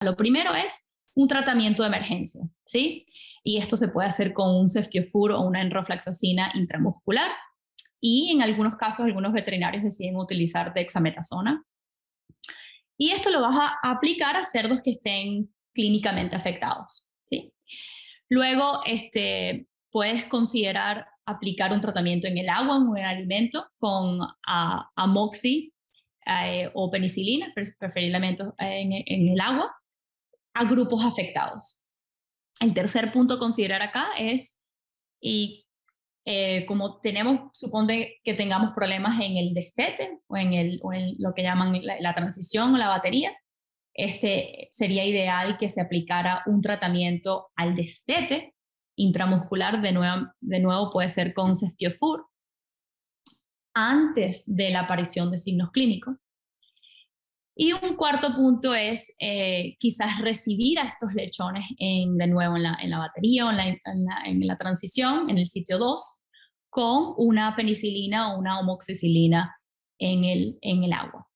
Lo primero es un tratamiento de emergencia, ¿sí? Y esto se puede hacer con un ceftiofur o una enroflaxacina intramuscular. Y en algunos casos, algunos veterinarios deciden utilizar dexametasona. Y esto lo vas a aplicar a cerdos que estén clínicamente afectados, ¿sí? Luego, este, puedes considerar aplicar un tratamiento en el agua en el alimento con amoxi eh, o penicilina, preferiblemente en, en el agua a grupos afectados. El tercer punto a considerar acá es, y eh, como tenemos, supone que tengamos problemas en el destete o en, el, o en lo que llaman la, transición o la batería, este, sería ideal que se aplicara un tratamiento al destete intramuscular, de nuevo, de nuevo puede ser con cestiofur, antes de la aparición de signos clínicos. Y un cuarto punto es eh, quizás recibir a estos lechones en, de nuevo en la, batería o en la, transición, en el sitio 2, con una penicilina o una homoxicilina en el agua.